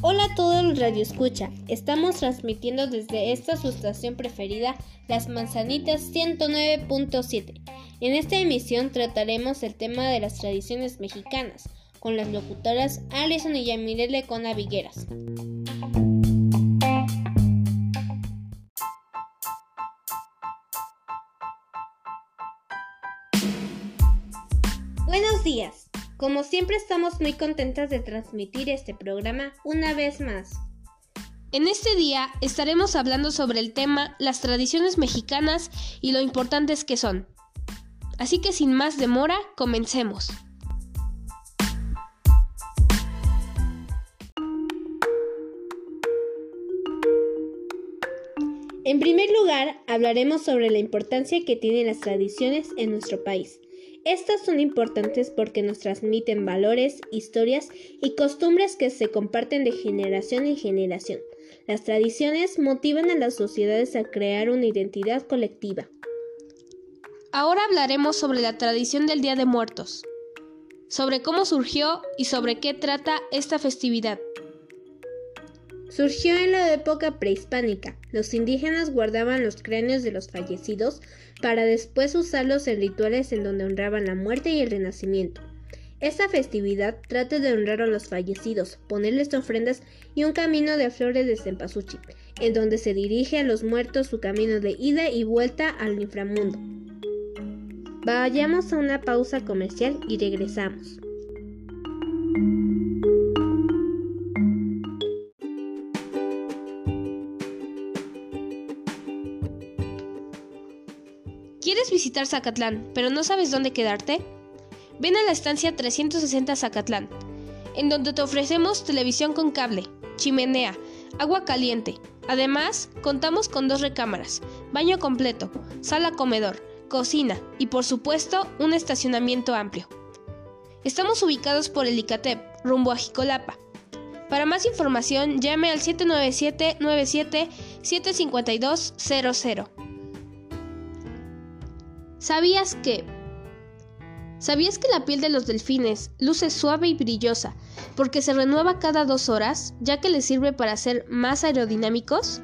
Hola a todos los Radio Escucha. Estamos transmitiendo desde esta su estación preferida, Las Manzanitas 109.7. En esta emisión trataremos el tema de las tradiciones mexicanas con las locutoras Alison y Yamirele con Vigueras. Buenos días. Como siempre estamos muy contentas de transmitir este programa una vez más. En este día estaremos hablando sobre el tema las tradiciones mexicanas y lo importantes que son. Así que sin más demora, comencemos. En primer lugar, hablaremos sobre la importancia que tienen las tradiciones en nuestro país. Estas son importantes porque nos transmiten valores, historias y costumbres que se comparten de generación en generación. Las tradiciones motivan a las sociedades a crear una identidad colectiva. Ahora hablaremos sobre la tradición del Día de Muertos, sobre cómo surgió y sobre qué trata esta festividad. Surgió en la época prehispánica. Los indígenas guardaban los cráneos de los fallecidos para después usarlos en rituales en donde honraban la muerte y el renacimiento. Esta festividad trata de honrar a los fallecidos, ponerles ofrendas y un camino de flores de cempasúchil, en donde se dirige a los muertos su camino de ida y vuelta al inframundo. Vayamos a una pausa comercial y regresamos. ¿Quieres visitar Zacatlán, pero no sabes dónde quedarte? Ven a la estancia 360 Zacatlán, en donde te ofrecemos televisión con cable, chimenea, agua caliente. Además, contamos con dos recámaras, baño completo, sala comedor, cocina y por supuesto un estacionamiento amplio. Estamos ubicados por el Icatep, rumbo a Jicolapa. Para más información, llame al 797-97-75200. ¿Sabías que? ¿Sabías que la piel de los delfines luce suave y brillosa porque se renueva cada dos horas, ya que les sirve para ser más aerodinámicos?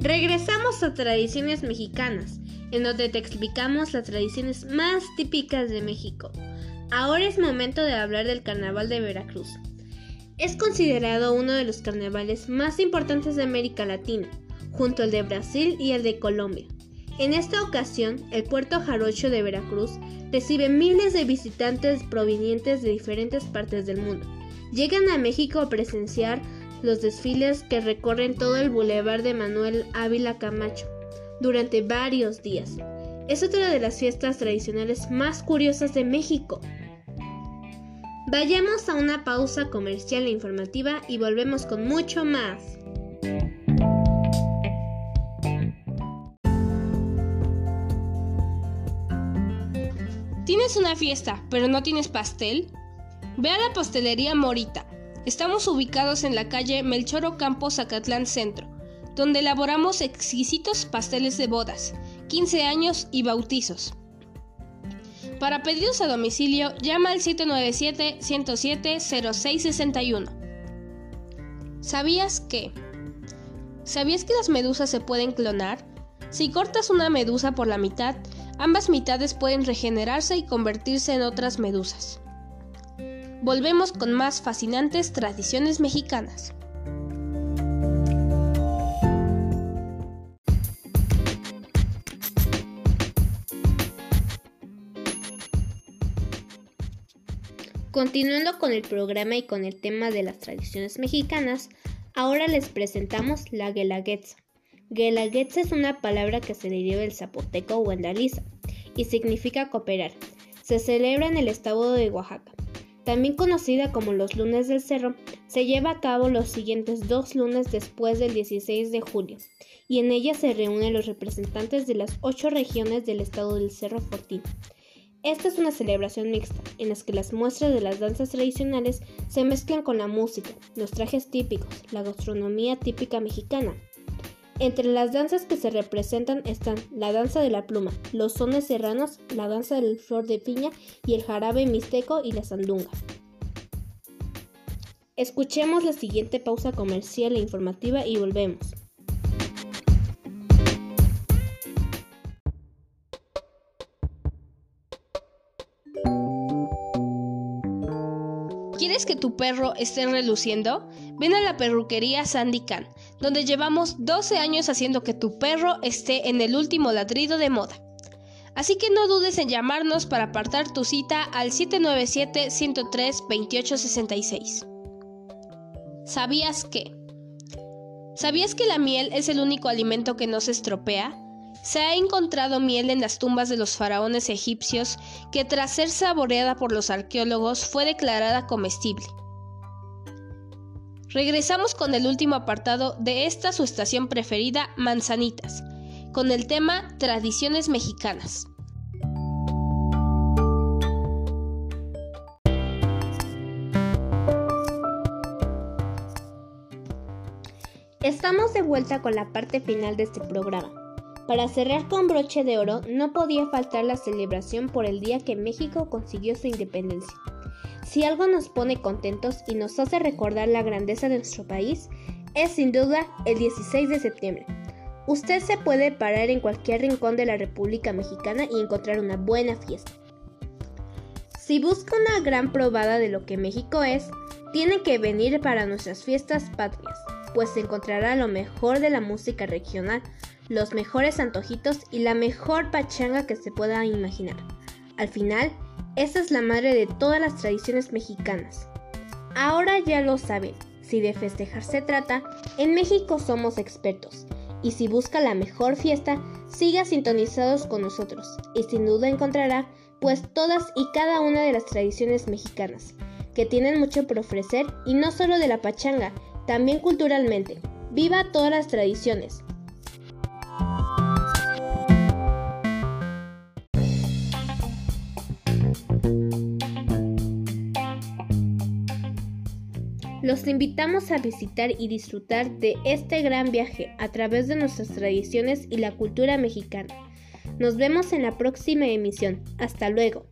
Regresamos a Tradiciones Mexicanas, en donde te explicamos las tradiciones más típicas de México. Ahora es momento de hablar del Carnaval de Veracruz. Es considerado uno de los carnavales más importantes de América Latina, junto al de Brasil y el de Colombia. En esta ocasión, el puerto jarocho de Veracruz recibe miles de visitantes provenientes de diferentes partes del mundo. Llegan a México a presenciar los desfiles que recorren todo el bulevar de Manuel Ávila Camacho durante varios días. Es otra de las fiestas tradicionales más curiosas de México. Vayamos a una pausa comercial e informativa y volvemos con mucho más. ¿Tienes una fiesta, pero no tienes pastel? Ve a la pastelería Morita Estamos ubicados en la calle Melchor Ocampo Zacatlán Centro, donde elaboramos exquisitos pasteles de bodas, 15 años y bautizos. Para pedidos a domicilio, llama al 797-107-0661. ¿Sabías que? ¿Sabías que las medusas se pueden clonar? Si cortas una medusa por la mitad, ambas mitades pueden regenerarse y convertirse en otras medusas volvemos con más fascinantes tradiciones mexicanas. Continuando con el programa y con el tema de las tradiciones mexicanas, ahora les presentamos la guelaguetza. Guelaguetza es una palabra que se deriva del zapoteco o endaliza y significa cooperar. Se celebra en el estado de Oaxaca también conocida como los lunes del cerro, se lleva a cabo los siguientes dos lunes después del 16 de julio, y en ella se reúnen los representantes de las ocho regiones del estado del Cerro Fortín. Esta es una celebración mixta, en la que las muestras de las danzas tradicionales se mezclan con la música, los trajes típicos, la gastronomía típica mexicana. Entre las danzas que se representan están la danza de la pluma, los sones serranos, la danza del flor de piña y el jarabe mixteco y la sandunga. Escuchemos la siguiente pausa comercial e informativa y volvemos. ¿Quieres que tu perro esté reluciendo? Ven a la perruquería Sandy Can, donde llevamos 12 años haciendo que tu perro esté en el último ladrido de moda. Así que no dudes en llamarnos para apartar tu cita al 797-103-2866. ¿Sabías que? ¿Sabías que la miel es el único alimento que no se estropea? Se ha encontrado miel en las tumbas de los faraones egipcios que tras ser saboreada por los arqueólogos fue declarada comestible. Regresamos con el último apartado de esta su estación preferida, Manzanitas, con el tema Tradiciones Mexicanas. Estamos de vuelta con la parte final de este programa. Para cerrar con broche de oro, no podía faltar la celebración por el día que México consiguió su independencia. Si algo nos pone contentos y nos hace recordar la grandeza de nuestro país, es sin duda el 16 de septiembre. Usted se puede parar en cualquier rincón de la República Mexicana y encontrar una buena fiesta. Si busca una gran probada de lo que México es, tiene que venir para nuestras fiestas patrias, pues encontrará lo mejor de la música regional, los mejores antojitos y la mejor pachanga que se pueda imaginar. Al final, esta es la madre de todas las tradiciones mexicanas. Ahora ya lo saben, si de festejar se trata, en México somos expertos. Y si busca la mejor fiesta, siga sintonizados con nosotros y sin duda encontrará pues todas y cada una de las tradiciones mexicanas, que tienen mucho por ofrecer y no solo de la pachanga, también culturalmente. Viva todas las tradiciones, Los invitamos a visitar y disfrutar de este gran viaje a través de nuestras tradiciones y la cultura mexicana. Nos vemos en la próxima emisión. Hasta luego.